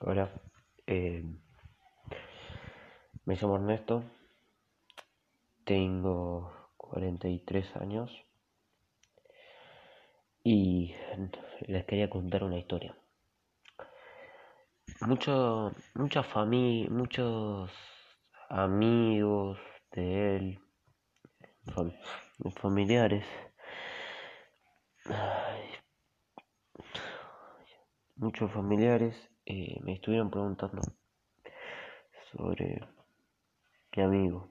Hola, eh, me llamo Ernesto, tengo 43 años y les quería contar una historia. Mucho, mucha familia, muchos amigos de él, familiares, muchos familiares eh, me estuvieron preguntando sobre mi amigo.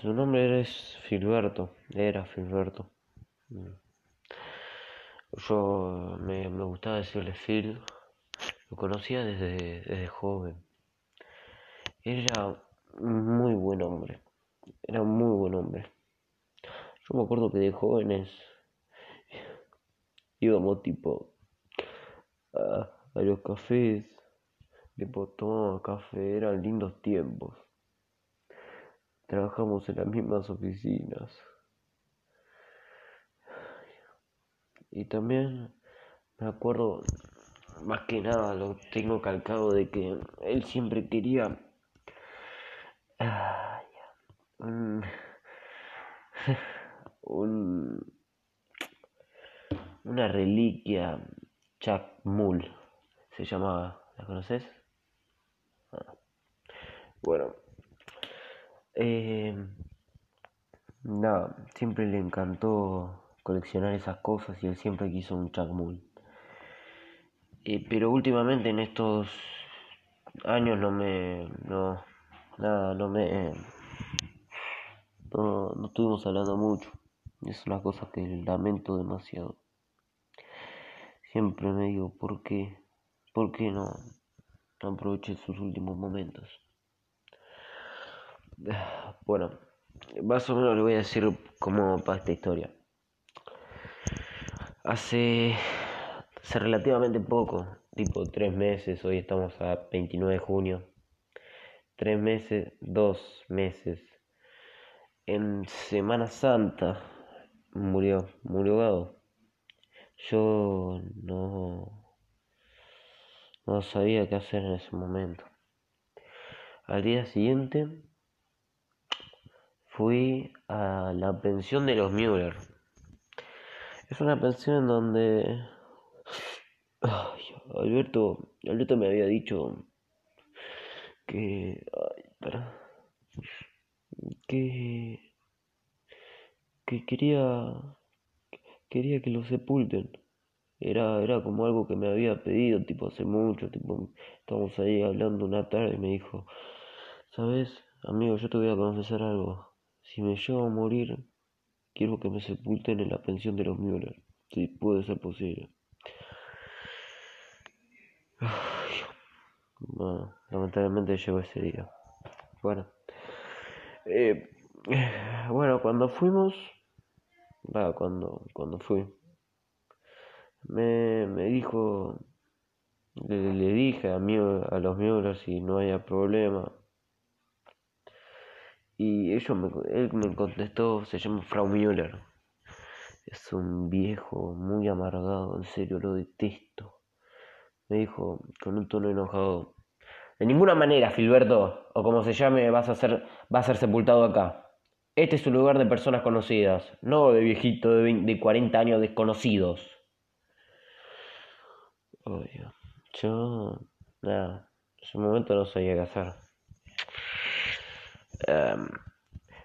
Su nombre es Filberto, era Filberto. Yo me, gustaba decirle Phil, lo conocía desde, desde joven. Era un muy buen hombre, era un muy buen hombre. Yo me acuerdo que de jóvenes íbamos tipo los cafés, tipo tomaba café, eran lindos tiempos. Trabajamos en las mismas oficinas. Y también me acuerdo, más que nada lo tengo calcado de que él siempre quería un, un, una reliquia Mull se llamaba, ¿la conoces? Ah. Bueno, eh, nada, siempre le encantó coleccionar esas cosas y él siempre quiso un Chacmul. Eh, pero últimamente en estos años no me, no, nada, no me, no, no estuvimos hablando mucho. Es una cosa que lamento demasiado. Siempre me digo, ¿por qué? ¿Por qué no, aproveché sus últimos momentos? Bueno, más o menos le voy a decir cómo para esta historia. Hace, hace relativamente poco, tipo tres meses, hoy estamos a 29 de junio, tres meses, dos meses, en Semana Santa murió, murió Gado. Yo no, no sabía qué hacer en ese momento. Al día siguiente fui a la pensión de los Müller. Es una pensión donde Alberto, Alberto me había dicho que que que quería quería que lo sepulten. Era, era como algo que me había pedido, tipo, hace mucho, tipo, estábamos ahí hablando una tarde y me dijo, ¿sabes, amigo, yo te voy a confesar algo. Si me llevo a morir, quiero que me sepulten en la pensión de los Müller, si puede ser posible. Bueno, lamentablemente llegó ese día. Bueno, eh, bueno, cuando fuimos, cuando, cuando fui. Me, me dijo, le, dije a, mí, a los miembros si no había problema. Y ellos me, él me contestó, se llama Frau Müller. Es un viejo muy amargado, en serio lo detesto. Me dijo con un tono enojado. De ninguna manera, Filberto, o como se llame, vas a ser, va a ser sepultado acá. Este es un lugar de personas conocidas, no de viejitos de, de 40 años desconocidos. Oye, yo, nada, en ese momento no sabía qué hacer. Em,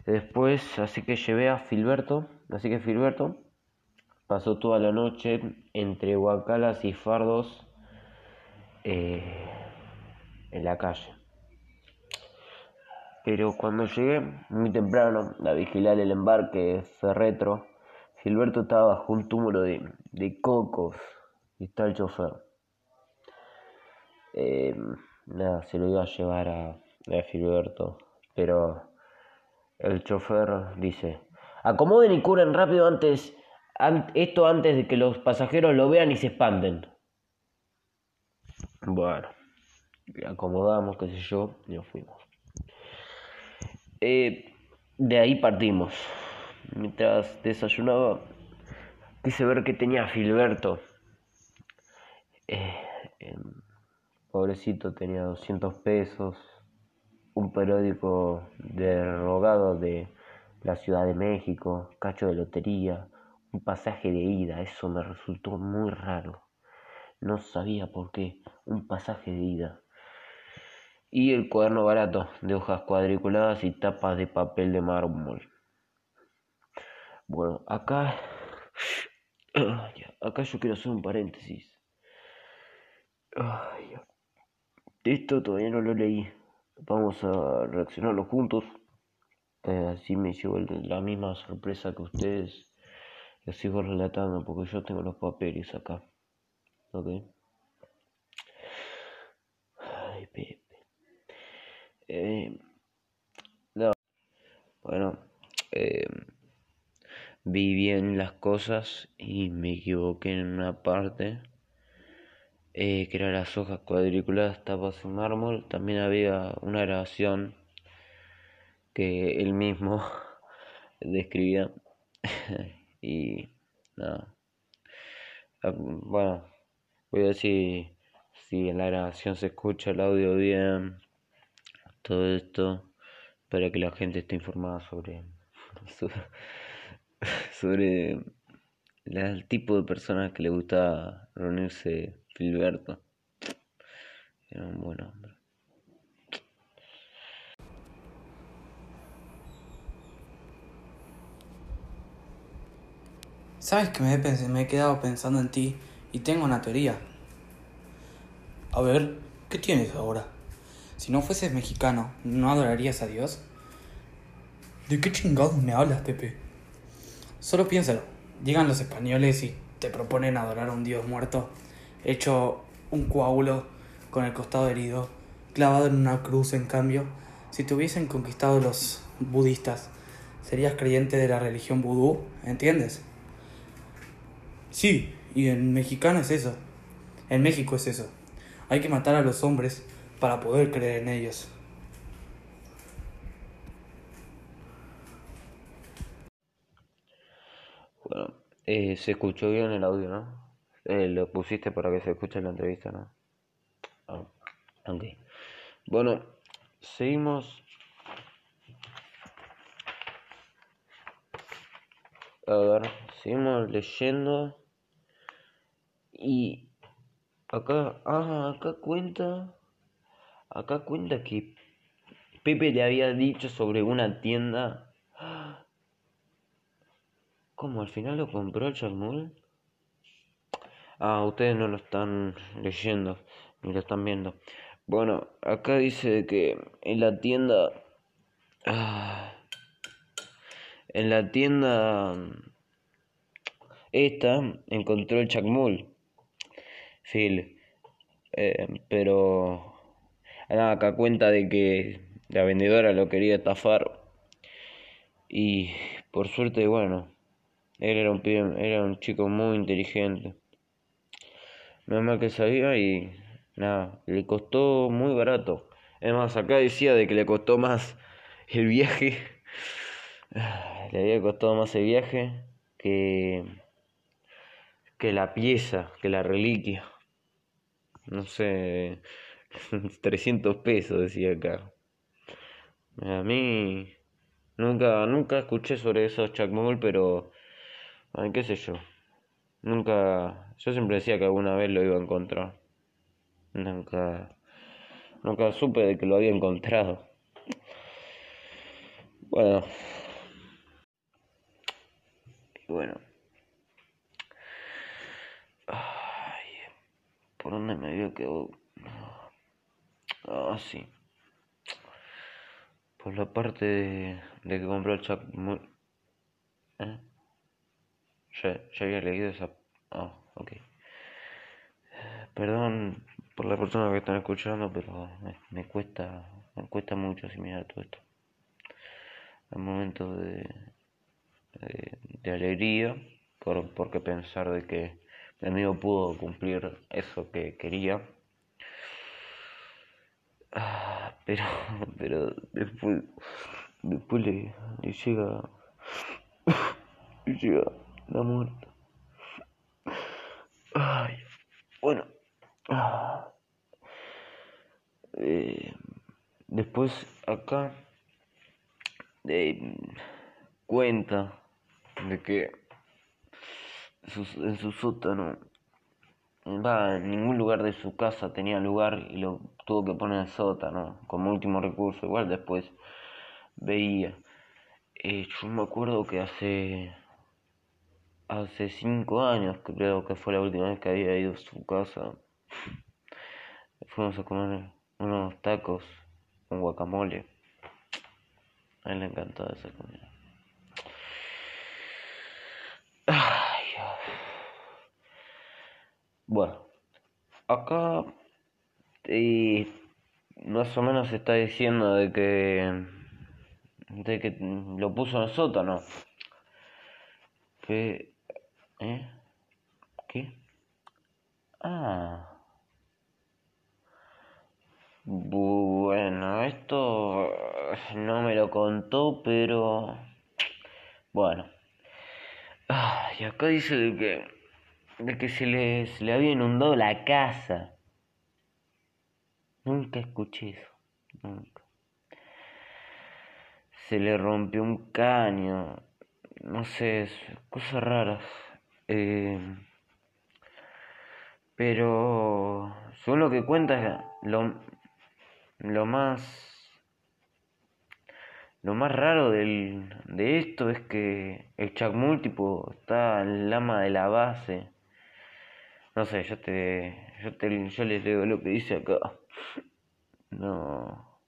después, así que llevé a Filberto, así que Filberto pasó toda la noche entre huacalas y fardos eh, en la calle. Pero cuando llegué muy temprano a vigilar el embarque ferretro, Gilberto estaba bajo un túmulo de, cocos y está el chofer. Eh, nada, se lo iba a llevar a, a pero el chofer dice, acomoden y curen rápido antes, esto antes de que los pasajeros lo vean y se expanden. Bueno, acomodamos, qué sé yo, y nos fuimos. Eh, de ahí partimos. Mientras desayunaba, quise ver qué tenía Filberto. Eh, pobrecito tenía 200 pesos, un periódico derogado de la Ciudad de México, cacho de lotería, un pasaje de ida, eso me resultó muy raro. No sabía por qué, un pasaje de ida. Y el cuaderno barato, de hojas cuadriculadas y tapas de papel de mármol. Bueno, acá... Acá yo quiero hacer un paréntesis. Esto todavía no lo leí. Vamos a reaccionarlo juntos. Eh, así me llevo la misma sorpresa que ustedes. Lo sigo relatando porque yo tengo los papeles acá. Ok. Ay, Pepe. Eh, no. Bueno. Eh, vi bien las cosas y me equivoqué en una parte. Eh, que eran las hojas cuadriculadas tapas en mármol. También había una grabación que él mismo describía. y nada. Ah, bueno, voy a decir si en la grabación se escucha el audio bien. Todo esto para que la gente esté informada sobre sobre, el tipo de personas que le gusta reunirse Filberto. Era un buen hombre. Sabes que me he, me he quedado pensando en ti y tengo una teoría. A ver, ¿qué tienes ahora? Si no fueses mexicano, ¿no adorarías a Dios? ¿De qué chingados me hablas, Pepe? Solo piénsalo. Llegan los españoles y te proponen adorar a un dios muerto, hecho un coágulo con el costado herido, clavado en una cruz en cambio. Si te hubiesen conquistado los budistas, serías creyente de la religión vudú, ¿entiendes? Sí, y en mexicano es eso. En México es eso. Hay que matar a los hombres para poder creer en ellos. Bueno, eh, se escuchó bien el audio, ¿no? Eh, lo pusiste para que se escuche la entrevista, ¿no? Ah, ok. Bueno, seguimos. A ver, seguimos leyendo. Y acá, ah, acá cuenta. Acá cuenta que Pepe le había dicho sobre una tienda ¿Cómo? ¿Al final lo compró el Chacmul? Ah, ustedes no lo están leyendo, ni lo están viendo. Bueno, acá dice que en la tienda... Ah, en la tienda... Esta encontró el Chacmul. Phil. Eh, pero... acá cuenta de que la vendedora lo quería estafar. Y por suerte, bueno, él era un, era un chico muy inteligente. Es mal que sabía y nada, le costó muy barato. Es más, acá decía de que le costó más el viaje. Le había costado más el viaje que, que la pieza, que la reliquia. No sé, 300 pesos decía acá. A mí nunca, nunca escuché sobre esos Chacmol, pero Ay, qué sé yo. Nunca. Yo siempre decía que alguna vez lo iba a encontrar. Nunca. Nunca supe de que lo había encontrado. Bueno. Bueno. Ay, ¿Por dónde me había quedado? Ah, sí. Por la parte de, de que compró el Chuck. ¿Eh? Ya, ya había leído esa... Ah, ok. Perdón por la persona que están escuchando, pero me, cuesta me cuesta mucho asimilar todo esto. Hay momentos de, de, alegría por, porque pensar de que mi amigo pudo cumplir eso que quería. Ah, pero, pero después, después le llega, le llega la muerte. Ay, bueno. Eh, después acá cuenta de que en su sótano, va, en ningún lugar de su casa tenía lugar y lo tuvo que poner en el sótano como último recurso. Igual después veía. Eh, yo me acuerdo que hace hace cinco años creo que fue la última vez que había ido a su casa. Fuimos a comer unos tacos con guacamole. A él le encantaba esa comida. Bueno, acá y más o menos está diciendo de que de que lo puso en el sótano. Que ¿eh? ¿Qué? Ah. Bueno, esto no me lo contó, pero bueno. Ah, y acá dice de que de que se le, se le había inundado la casa. Nunca escuché eso, nunca. Se le rompió un caño, no sé, cosas raras. Eh, pero según lo que cuenta, lo, lo más lo más raro del, de esto es que el Chacmul tipo está en lama de la base. No sé, yo te, yo te, yo les leo lo que dice acá. No,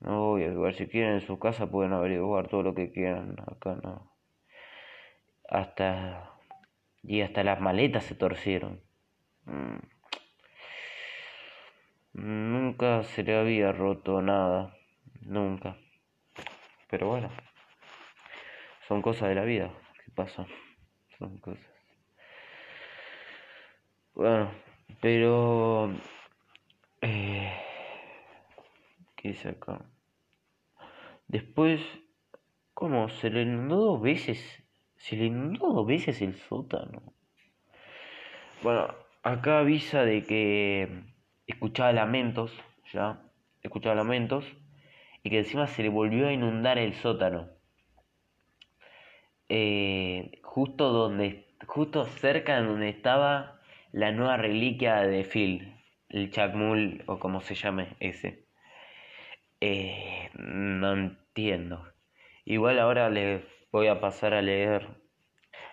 no voy a averiguar. Si quieren en su casa pueden averiguar todo lo que quieran. Acá no. Hasta y hasta las maletas se torcieron. Mm. Nunca se le había roto nada, nunca. Pero bueno, son cosas de la vida que pasan, son cosas. Bueno, pero... Eh, ¿Qué dice acá? Después, ¿cómo? ¿Se le inundó dos veces? ¿Se le inundó dos veces el sótano? Bueno, acá avisa de que escuchaba lamentos, ya, escuchaba lamentos, y que encima se le volvió a inundar el sótano. Eh, justo donde, justo cerca de donde estaba la nueva reliquia de Phil, el Chacmul o como se llame ese. Eh, no entiendo. Igual ahora les voy a pasar a leer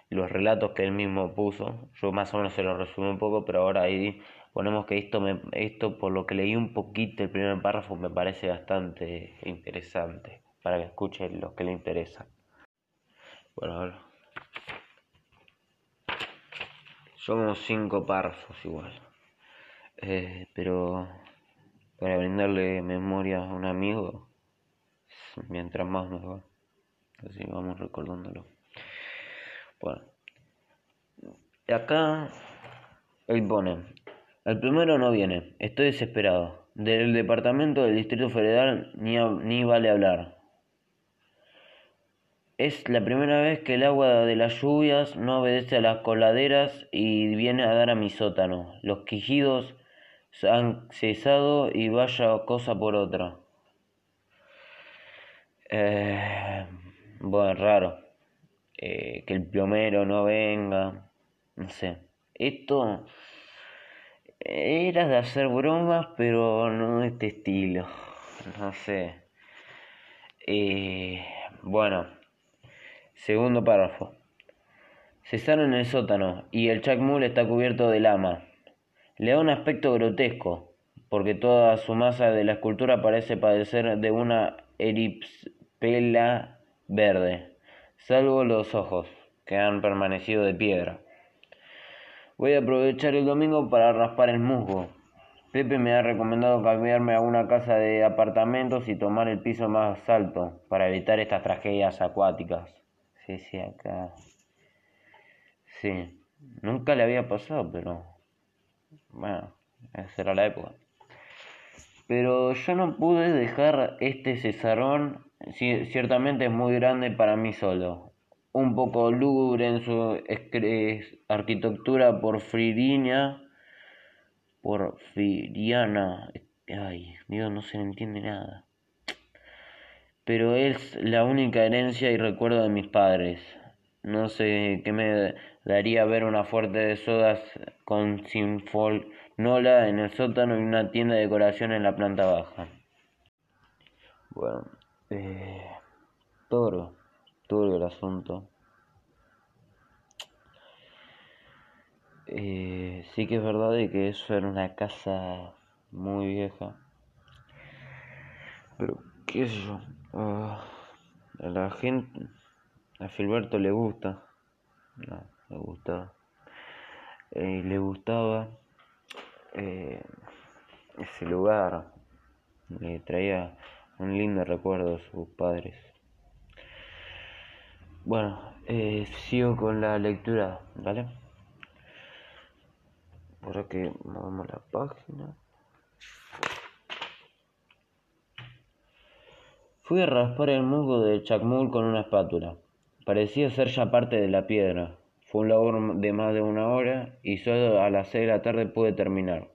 los relatos que él mismo puso. Yo más o menos se lo resumí un poco, pero ahora ahí ponemos que esto, me, esto por lo que leí un poquito el primer párrafo me parece bastante interesante para que escuchen los que le interesan. Bueno, ahora. Somos cinco párrafos igual. Eh, pero para brindarle memoria a un amigo, mientras más mejor. Así vamos recordándolo. Bueno. Acá él pone, el primero no viene, estoy desesperado. Del departamento del Distrito Federal ni, ni vale hablar. Es la primera vez que el agua de las lluvias no obedece a las coladeras y viene a dar a mi sótano. Los quejidos han cesado y vaya cosa por otra. Eh, bueno, raro. Eh, que el plomero no venga. No sé. Esto era de hacer bromas, pero no de este estilo. No sé. Eh, bueno, segundo párrafo. Cesaron en el sótano y el chacmul está cubierto de lama. Le da un aspecto grotesco, porque toda su masa de la escultura parece padecer de una eripspela verde, salvo los ojos, que han permanecido de piedra. Voy a aprovechar el domingo para raspar el musgo. Pepe me ha recomendado cambiarme a una casa de apartamentos y tomar el piso más alto para evitar estas tragedias acuáticas. Sí, sí, acá. Sí, nunca le había pasado, pero. Bueno, esa era la época. Pero yo no pude dejar este cesarón, ciertamente es muy grande para mí solo un poco lúgubre en su arquitectura porfiriana, porfiriana, Ay, Dios, no se le entiende nada. Pero es la única herencia y recuerdo de mis padres. No sé qué me daría ver una fuerte de sodas con sinfolnola en el sótano y una tienda de decoración en la planta baja. Bueno, eh, todo, todo el asunto. Eh, sí que es verdad de que eso era una casa muy vieja. Pero, qué sé yo. Ah, a la gente, a Filberto le gusta. No, le gustaba. Eh, le gustaba eh, ese lugar. Le traía un lindo recuerdo a sus padres. Bueno, eh, sigo con la lectura, ¿vale? Ahora que movemos la página. Fui a raspar el musgo de Chacmul con una espátula. Parecía ser ya parte de la piedra. Fue un labor de más de una hora y solo a las seis de la tarde pude terminar.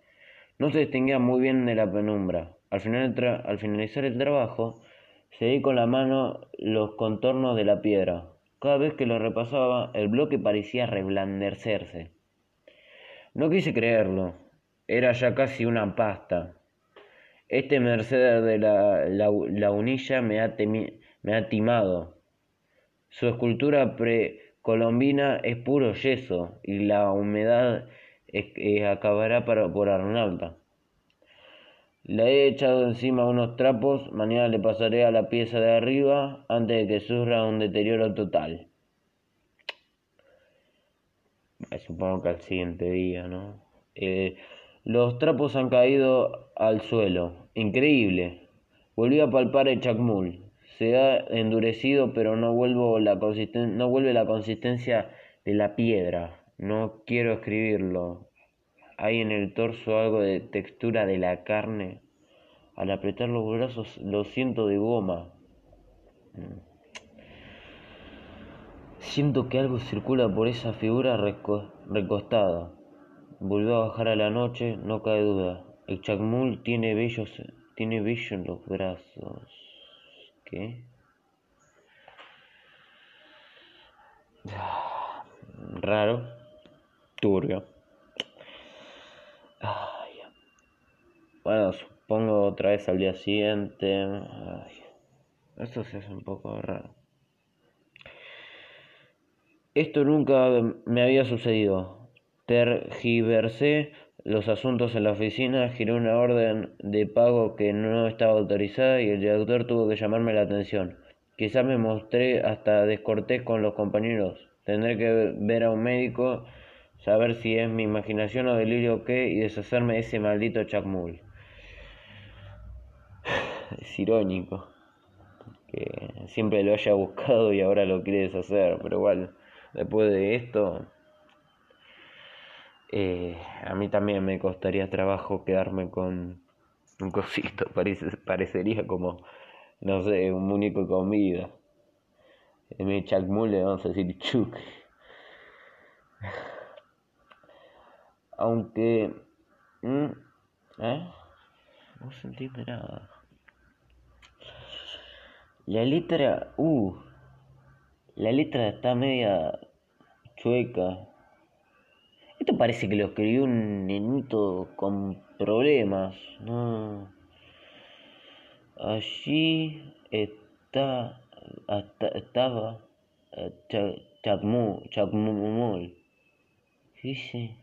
No se distinguía muy bien de la penumbra. Al, al finalizar el trabajo, seguí con la mano los contornos de la piedra. Cada vez que lo repasaba, el bloque parecía reblandecerse. No quise creerlo. Era ya casi una pasta. Este Mercedes de la, la, unilla me ha, me ha timado. Su escultura precolombina es puro yeso y la humedad acabará por Arnalda. Le he echado encima unos trapos, mañana le pasaré a la pieza de arriba antes de que sufra un deterioro total. Supongo que al siguiente día, ¿no? Eh, los trapos han caído al suelo. Increíble. Volví a palpar el chacmul. Se ha endurecido, pero no, la no vuelve la consistencia de la piedra. No quiero escribirlo. Hay en el torso algo de textura de la carne. Al apretar los brazos lo siento de goma. Mm. Siento que algo circula por esa figura recostada. Volvió a bajar a la noche, no cae duda. El chacmul tiene bellos, tiene bello en los brazos. ¿Qué? Raro. Turbio. Bueno, supongo otra vez al día siguiente. Esto se hace un poco raro. Esto nunca me había sucedido. Tergiversé los asuntos en la oficina, giré una orden de pago que no estaba autorizada y el director tuvo que llamarme la atención. Quizás me mostré hasta descortés con los compañeros. Tendré que ver a un médico, saber si es mi imaginación o delirio o qué y deshacerme de ese maldito chacmul. Es irónico que siempre lo haya buscado y ahora lo quiere deshacer, pero igual después de esto, eh, a mí también me costaría trabajo quedarme con un cosito, parecería como, no sé, un muñeco de comida. En mi chacmul le vamos a decir chuk. Aunque... Mm, ¿Eh? No se entiende nada. La letra... Uh, la letra está media chueca. Esto parece que lo escribió un nenito con problemas. No. Allí está, estaba eh, Chacmul. Dice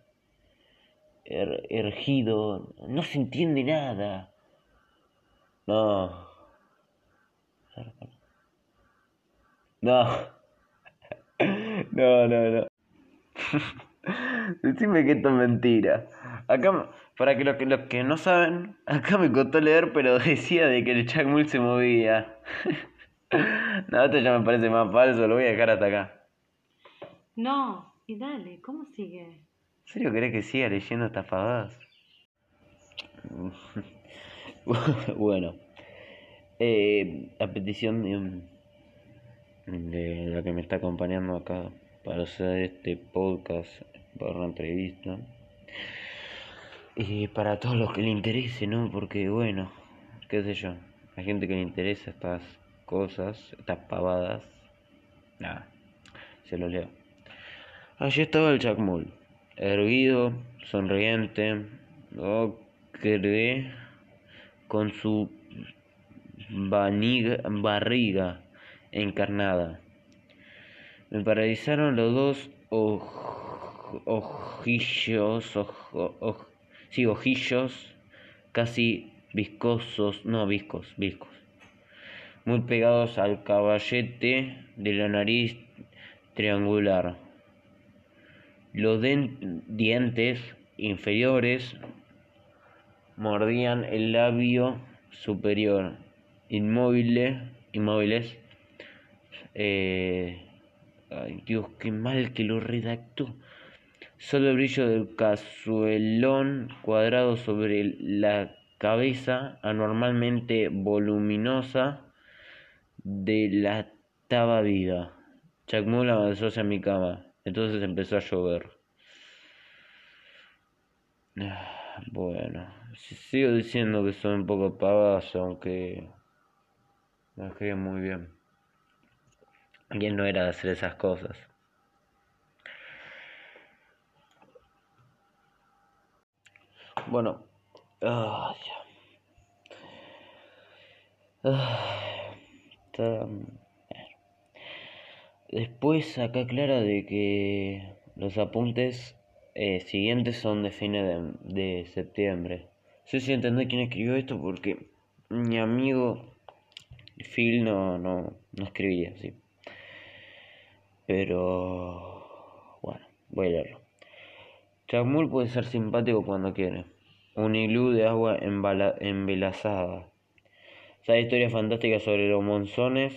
er, ergido. No se entiende nada. No. No. No, no, no. Decime que esto es mentira. Acá, para que los, que los que no saben, acá me costó leer, pero decía de que el Chacmul se movía. no, esto ya me parece más falso, lo voy a dejar hasta acá. No, y dale, ¿cómo sigue? ¿En serio querés que siga leyendo estas pavadas? bueno, eh, a petición de la que me está acompañando acá para hacer este podcast para una entrevista. Y para todos los que le interese, ¿no? Porque bueno, qué sé yo, hay gente que le interesa estas cosas, estas pavadas. Nada, se lo leo. Allí estaba el chacmul, erguido, sonriente, ocre, con su vaniga- barriga encarnada. Me paralizaron los dos oj- ojillos, sí, ojillos casi viscosos, no viscos, viscos, muy pegados al caballete de la nariz triangular. Los dientes inferiores mordían el labio superior, inmóviles, inmóviles. Eh, ay, Dios, qué mal que lo redactó. Solo el brillo del cazuelón cuadrado sobre la cabeza anormalmente voluminosa de la taba viva. Chacmul avanzó hacia mi cama. Entonces empezó a llover. Bueno, si- sigo diciendo que son un poco pavadas, aunque me escriben muy bien. ¿Quién no era de hacer esas cosas? Bueno. Ah, está- Después acá aclara de que los apuntes eh, siguientes son de fines de, de septiembre. No sé si entendés quién escribió esto porque mi amigo Phil no, no, no escribía así. Pero bueno, voy a leerlo. Chacmul puede ser simpático cuando quiere. Un iglú de agua embelazada. Sabe historias fantásticas sobre los monzones,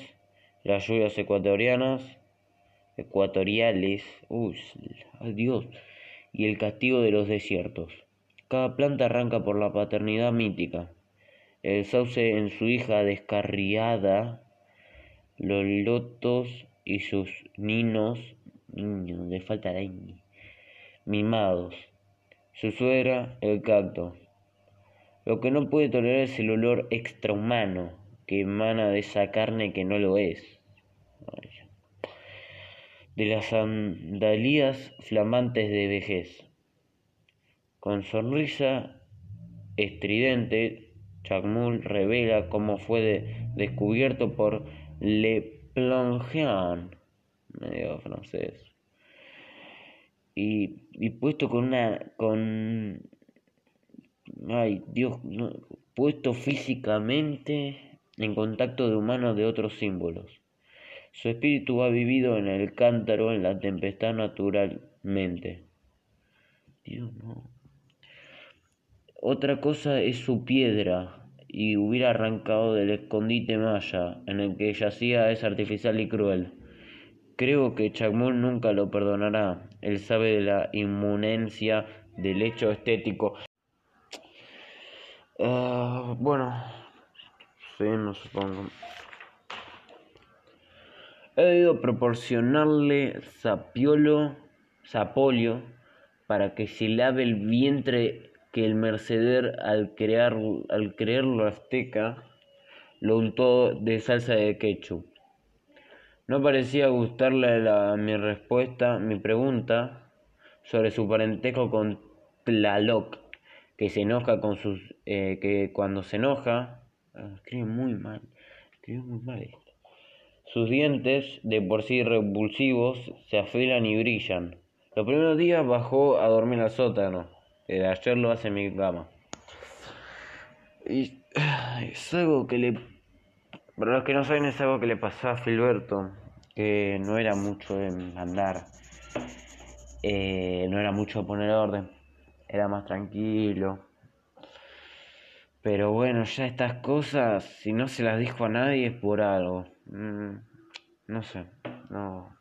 las lluvias ecuatorianas, ecuatoriales, y el castigo de los desiertos. Cada planta arranca por la paternidad mítica. El sauce en su hija descarriada, los lotos y sus ninos, niños, le falta la ñ, mimados. Su suegra, el cacto. Lo que no puede tolerar es el olor extrahumano que emana de esa carne que no lo es. De las sandalias flamantes de vejez. Con sonrisa estridente, Chacmul revela cómo fue de- descubierto por Le Plongeon, medio francés, y, y puesto con una, con, ay Dios, puesto físicamente en contacto de humanos de otros símbolos. Su espíritu ha vivido en el cántaro, en la tempestad naturalmente. Dios, no. Otra cosa es su piedra, y hubiera arrancado del escondite maya en el que yacía es artificial y cruel. Creo que Chacmul nunca lo perdonará. Él sabe de la inmunencia del hecho estético. Ah, bueno, sí, no supongo. He debido proporcionarle sapiolo, sapolio para que se lave el vientre que el mercader al, crear, al creerlo azteca lo untó de salsa de ketchup. No parecía gustarle la, mi respuesta, mi pregunta sobre su parentesco con Tlaloc, que se enoja con sus, eh, que cuando se enoja, ah, escribe muy mal, escribe muy mal. Sus dientes, de por sí repulsivos, se afilan y brillan. Los primeros días bajó a dormir al sótano. Desde ayer lo hace en mi cama. Y es algo que le... Para los que no saben, es algo que le pasaba a Filberto. Que no era mucho en andar. Eh, no era mucho poner orden. Era más tranquilo. Pero bueno, ya estas cosas, si no se las dijo a nadie es por algo. Mm, no sé, no.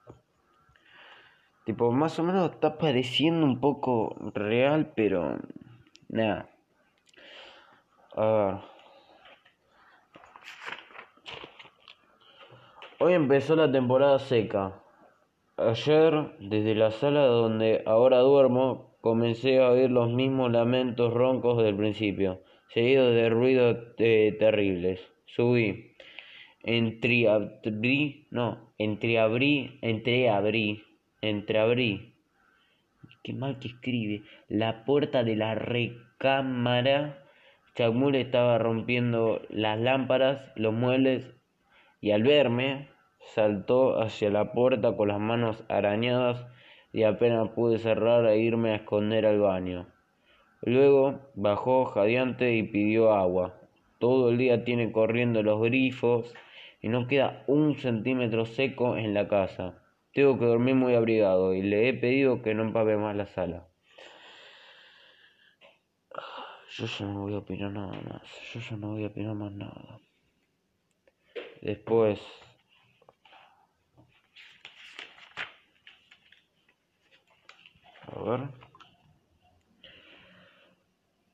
Tipo, más o menos está pareciendo un poco real, pero nada. A ver. Hoy empezó la temporada seca. Ayer, desde la sala donde ahora duermo, comencé a oír los mismos lamentos roncos del principio, seguidos de ruidos eh, terribles. Subí. Entreabrí, no, entreabrí, entreabrí, entreabrí. Qué mal que escribe. La puerta de la recámara. Chacmul estaba rompiendo las lámparas, los muebles, y al verme, saltó hacia la puerta con las manos arañadas y apenas pude cerrar e irme a esconder al baño. Luego bajó jadeante y pidió agua. Todo el día tiene corriendo los grifos y no queda un centímetro seco en la casa. Tengo que dormir muy abrigado y le he pedido que no empape más la sala. Yo ya no voy a opinar nada más. Yo ya no voy a opinar más nada. Después A ver.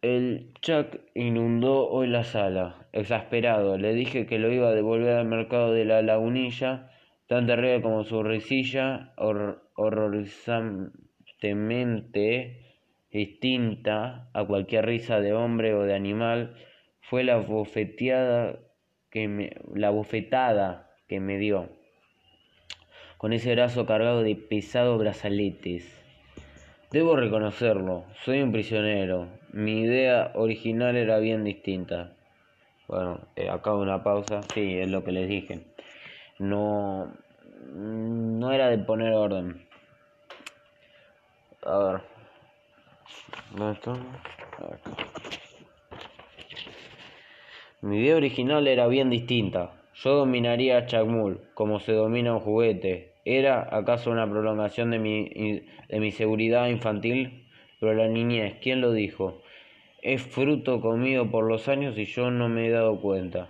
El Chuck inundó hoy la sala. Exasperado, le dije que lo iba a devolver al mercado de la lagunilla, tan terrible como su risilla, horrorizantemente distinta a cualquier risa de hombre o de animal, fue la bofeteada que me, la bofetada que me dio, con ese brazo cargado de pesados brazaletes. Debo reconocerlo, soy un prisionero. Mi idea original era bien distinta. Bueno, eh, acabo una pausa. Sí, es lo que les dije. No, no era de poner orden. A ver. ¿Dónde está? Mi idea original era bien distinta. Yo dominaría a Chacmul, como se domina un juguete, ¿Era acaso una prolongación de mi, de mi seguridad infantil? Pero la niñez, ¿quién lo dijo? Es fruto comido por los años y yo no me he dado cuenta.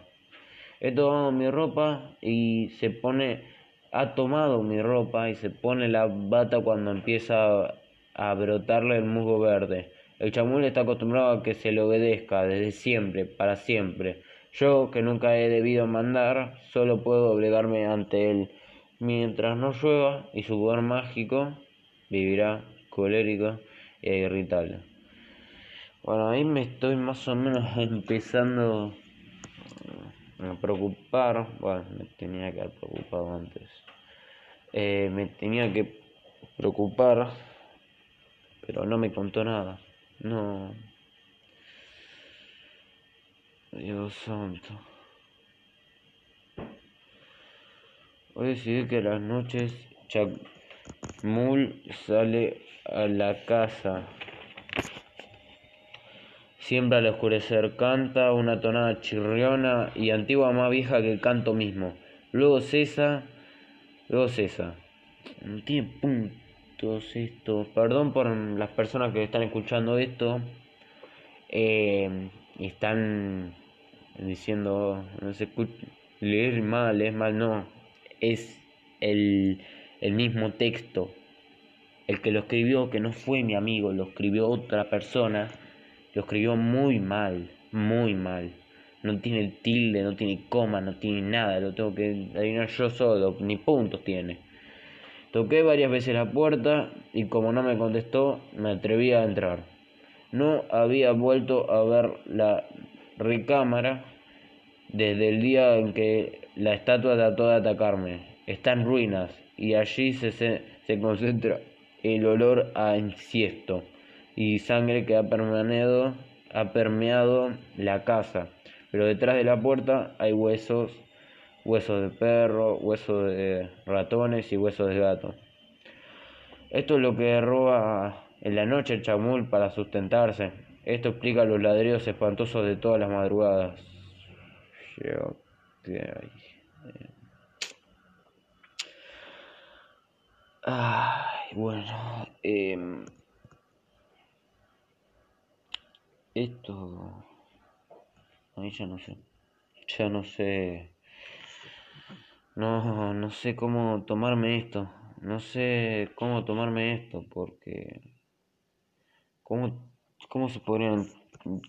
He tomado mi ropa y se pone, ha tomado mi ropa y se pone la bata cuando empieza a brotarle el musgo verde. El chamul está acostumbrado a que se le obedezca desde siempre, para siempre. Yo, que nunca he debido mandar, solo puedo doblegarme ante él mientras no llueva y su poder mágico vivirá colérico e irritable. Bueno, ahí me estoy más o menos empezando a preocupar. Bueno, me tenía que haber preocupado antes. Eh, me tenía que preocupar, pero no me contó nada. No. Dios santo. Hoy decidí que las noches Chacmul sale a la casa. Siempre al oscurecer canta una tonada chirriona y antigua más vieja que el canto mismo. Luego cesa, luego cesa. No tiene puntos esto. Perdón por las personas que están escuchando esto. Eh, están diciendo, no se escucha, leer mal, leer mal, no es el, mismo texto. El que lo escribió, que no fue mi amigo, lo escribió otra persona, lo escribió muy mal, muy mal. No tiene tilde, no tiene coma, no tiene nada, lo tengo que adivinar yo solo, ni puntos tiene. Toqué varias veces la puerta y como no me contestó, me atreví a entrar. No había vuelto a ver la recámara desde el día en que la estatua trató de atacarme. Está en ruinas y allí se, se, concentra el olor a enciesto y sangre que ha permeado, ha permeado la casa. Pero detrás de la puerta hay huesos, huesos de perro, huesos de ratones y huesos de gato. Esto es lo que roba en la noche el chamul para sustentarse. Esto explica los ladridos espantosos de todas las madrugadas. Ay, bueno, eh, esto, a mí ya no sé, ya no sé, no, no sé cómo tomarme esto, no sé cómo tomarme esto, porque, cómo, cómo se podrían,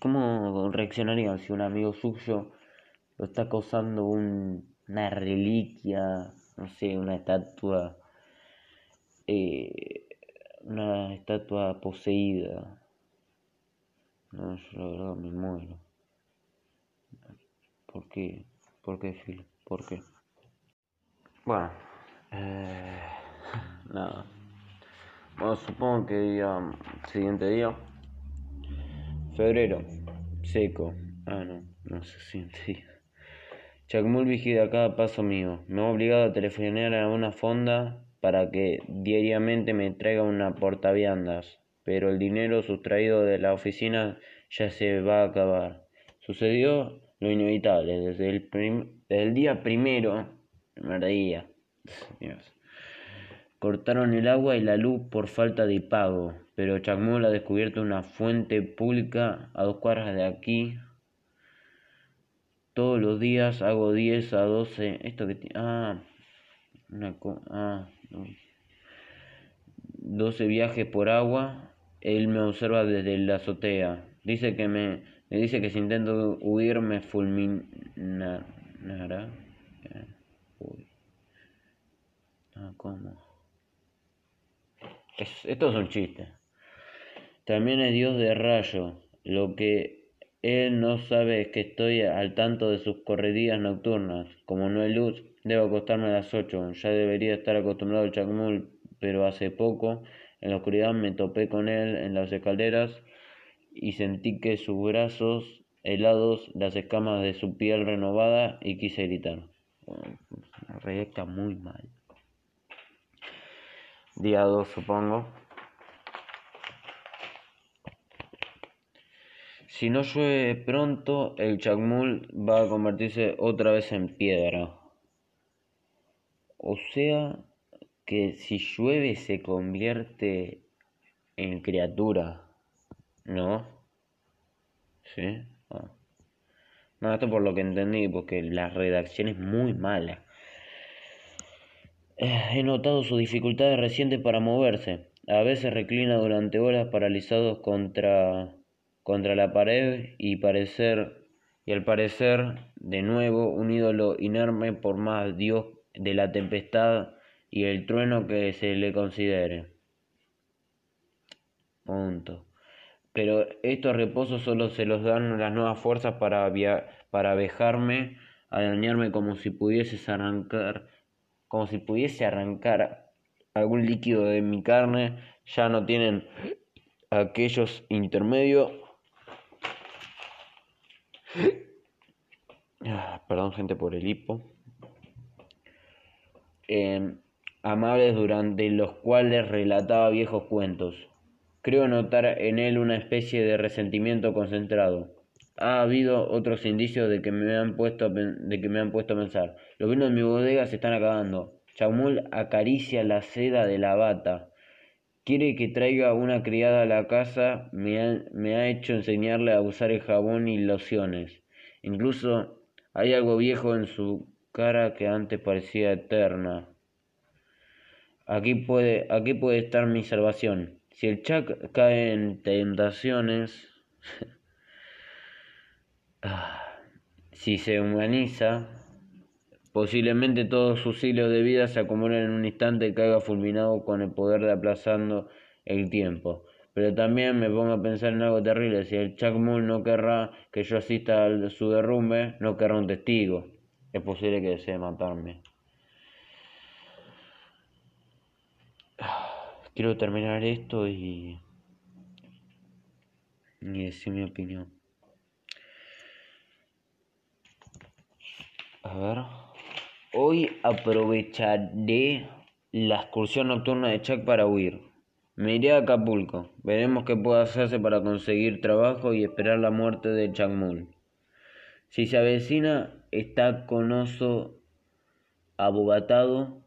cómo reaccionarían si un amigo suyo lo está causando una reliquia, no sé, una estatua, eh, una estatua poseída. No, yo la verdad me muero. ¿Por qué? ¿Por qué, Phil? ¿Por qué? Bueno, eh, nada. Bueno, supongo que día, siguiente día, febrero, seco. Ah, no, no sé, siguiente día. Chacmul vigila cada paso mío. Me ha obligado a telefonear a una fonda para que diariamente me traiga una portaviandas, pero el dinero sustraído de la oficina ya se va a acabar. Sucedió lo inevitable. Desde el, día primero, primer día, cortaron el agua y la luz por falta de pago, pero Chacmul ha descubierto una fuente pública a dos cuadras de aquí. Todos los días hago 10 a 12. Esto que. Ah, una ah, 12 viajes por agua. Él me observa desde la azotea. Dice que me, dice que si intento huir me fulminará. Uy. ¿cómo? Es, esto es un chiste. También es Dios de rayo. Lo que él no sabe que estoy al tanto de sus corredías nocturnas. Como no hay luz, debo acostarme a las ocho. Ya debería estar acostumbrado al chacmul, pero hace poco, en la oscuridad, me topé con él en las escaleras y sentí que sus brazos helados, las escamas de su piel renovada y quise gritar. Reacta muy mal. Día 2 supongo. Si no llueve pronto, el chacmul va a convertirse otra vez en piedra. O sea que si llueve se convierte en criatura, ¿no? ¿Sí? Ah. No, esto por lo que entendí, porque la redacción es muy mala. He notado su dificultad reciente para moverse. A veces reclina durante horas paralizados contra, contra la pared y parecer y al parecer de nuevo un ídolo inerme por más Dios de la tempestad y el trueno que se le considere. Punto. Pero estos reposos solo se los dan las nuevas fuerzas para, para vejarme, a dañarme como si pudieses arrancar como si pudiese arrancar algún líquido de mi carne, ya no tienen aquellos intermedios. Ah, perdón gente por el hipo. Em, amables durante los cuales relataba viejos cuentos. Creo notar en él una especie de resentimiento concentrado. Ha habido otros indicios de que me han puesto a, de que me han puesto a pensar. Los vinos de mi bodega se están acabando. Chaumul acaricia la seda de la bata. Quiere que traiga una criada a la casa. Me ha, me ha hecho enseñarle a usar el jabón y lociones. Incluso hay algo viejo en su cara que antes parecía eterna. Aquí puede, aquí puede estar mi salvación. Si el Chuck cae en tentaciones, Ah, si se humaniza, posiblemente todos sus hilos de vida se acumulen en un instante y caiga fulminado con el poder de aplazando el tiempo. Pero también me pongo a pensar en algo terrible. Si el Chuck Mull no querrá que yo asista a su derrumbe, no querrá un testigo. Es posible que desee matarme. Quiero terminar esto y, y decir mi opinión. A ver. Hoy aprovecharé la excursión nocturna de Chuck para huir. Me iré a Acapulco. Veremos qué puedo hacerse para conseguir trabajo y esperar la muerte de Chacmul. Si se avecina, está con oso abogatado.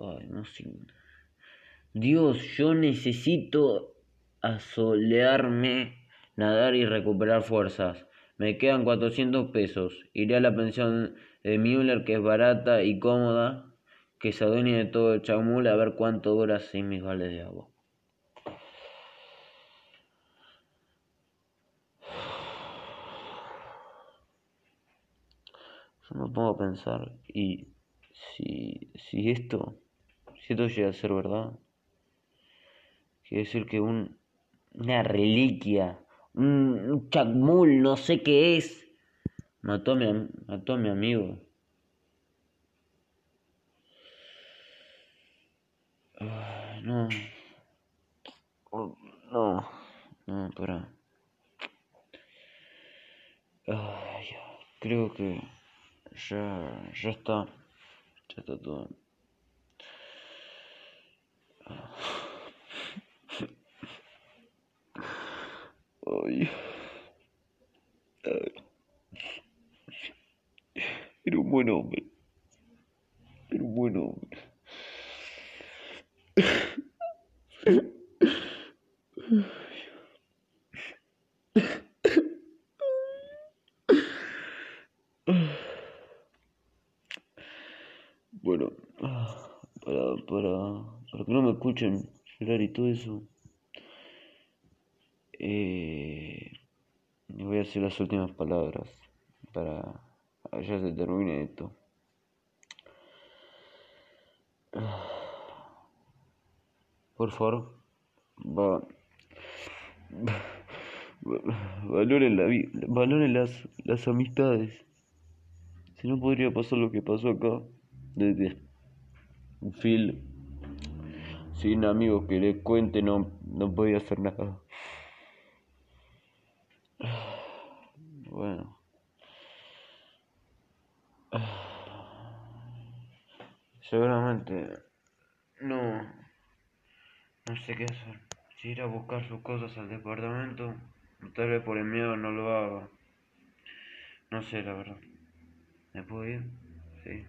Ay, no sé. Dios, yo necesito asolearme, nadar y recuperar fuerzas. Me quedan cuatrocientos pesos. Iré a la pensión de Müller, que es barata y cómoda, que se adueña de todo el chamul, a ver cuánto dura sin mis vales de agua. Yo me pongo a pensar, y si, si esto, si esto llega a ser verdad, quiere decir que un, una reliquia, un, un chacmul, no sé qué es, mató a mi, mató a mi amigo. No. Oh, no, no, para. Creo que ya, ya está. Ya todo. Ay. Era un buen hombre. Era un buen hombre. Bueno, para, para, para que no me escuchen llorar y todo eso, eh, voy a decir las últimas palabras para que ya se termine esto. Por favor, va, va- valoren la valoren las, las amistades. Si no podría pasar lo que pasó acá, desde Phil, sin amigos que le cuente, no, no podía hacer nada. Bueno. Seguramente no, no sé qué hacer. Si ir a buscar sus cosas al departamento, tal vez por el miedo no lo haga. No sé, la verdad. ¿Me puedo ir? Sí.